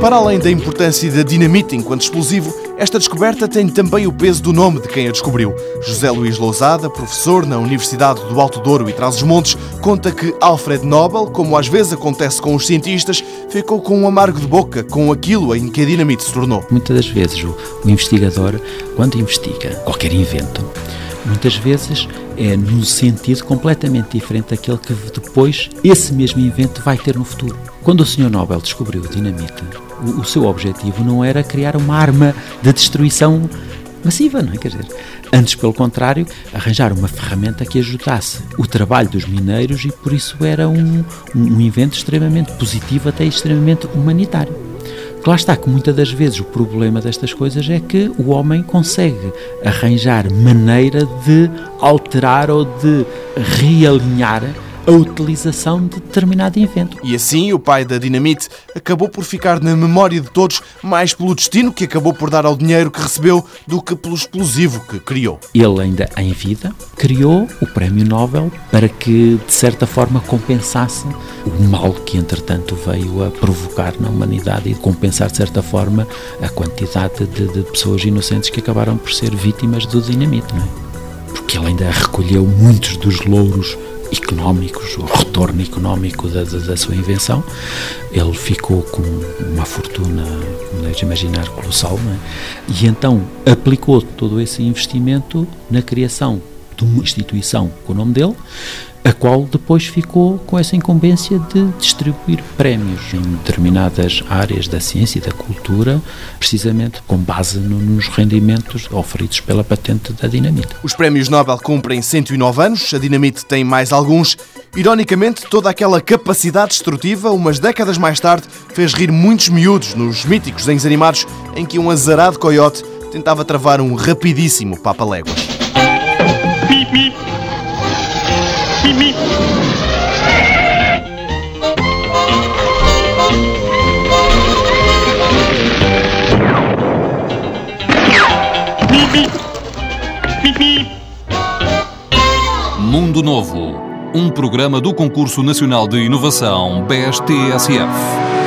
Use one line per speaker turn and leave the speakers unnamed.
Para além da importância da dinamite enquanto explosivo, esta descoberta tem também o peso do nome de quem a descobriu. José Luís Lousada, professor na Universidade do Alto Douro e Trás-os-Montes, conta que Alfred Nobel, como às vezes acontece com os cientistas, ficou com um amargo de boca com aquilo em que a dinamite se tornou.
Muitas das vezes o, investigador, quando investiga qualquer invento, muitas vezes é num sentido completamente diferente daquele que depois esse mesmo invento vai ter no futuro. Quando o Sr. Nobel descobriu a dinamite, o, seu objetivo não era criar uma arma de destruição massiva, não é? Quer dizer, antes, pelo contrário, arranjar uma ferramenta que ajudasse o trabalho dos mineiros e por isso era um, um invento extremamente positivo, até extremamente humanitário. Lá está que muitas das vezes o problema destas coisas é que o homem consegue arranjar maneira de alterar ou de realinhar a utilização de determinado invento.
E assim, o pai da dinamite acabou por ficar na memória de todos mais pelo destino que acabou por dar ao dinheiro que recebeu do que pelo explosivo que criou.
Ele, ainda em vida, criou o Prémio Nobel para que, de certa forma, compensasse o mal que, entretanto, veio a provocar na humanidade e compensar, de certa forma, a quantidade de, de pessoas inocentes que acabaram por ser vítimas do dinamite, não é? Porque ele ainda recolheu muitos dos louros económicos, o retorno económico da, da, da, sua invenção. Ele ficou com uma fortuna, deves imaginar, colossal, é? e então aplicou todo esse investimento na criação de uma instituição com o nome dele, a qual depois ficou com essa incumbência de distribuir prémios em determinadas áreas da ciência e da cultura, precisamente com base no, nos rendimentos oferidos pela patente da dinamite.
Os prémios Nobel cumprem 109 anos, a dinamite tem mais alguns. Ironicamente, toda aquela capacidade destrutiva, umas décadas mais tarde, fez rir muitos miúdos nos míticos desenhos animados em que um azarado coiote tentava travar um rapidíssimo papa-léguas.
Mundo Novo, um programa do Concurso Nacional de Inovação BSTSF.